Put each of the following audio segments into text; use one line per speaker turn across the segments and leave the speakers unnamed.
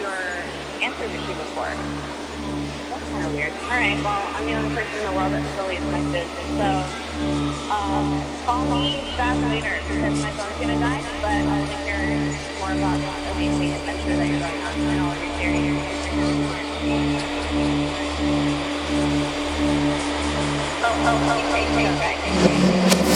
your answer machine before. That's kind of weird. All right, well, I'm the only person in the world that still leaves so um, call me back later because my phone's gonna die, but I want to hear more about that amazing adventure that you're going on and all of your theories. Oh, oh, oh, okay, okay, okay.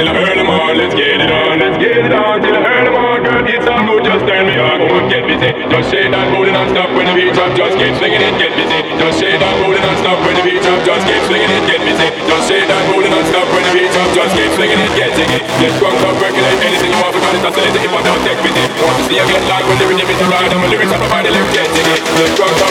Till earn them on. Let's get it on, let's get it on till earn them on, girl. It's all good, just turn me on. Come on, get busy. Just shake that booty non-stop when the beat drop. Just keep swinging it, get busy. Just shake that booty non-stop when the beat drop. Just keep swinging it, get busy. Just shake that booty non-stop when the beat drop. Just keep swinging it, get jiggy. Get drunk, up, percolate anything you want. Because it's oscillating if I don't take busy. Want to see you get live when the rhythm is a ride. And my lyrics about the left, get jiggy. Get drunk, up,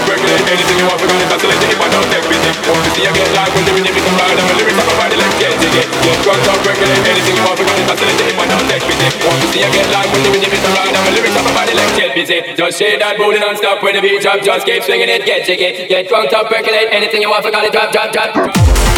You get live when the rhythm is a ride. And my lyrics up about the left, get busy. Just shake that booty non-stop when the beat drop. Just keep swinging it, get jiggy. Get drunk, up, percolate anything you want. Forgot it, drop, drop, drop.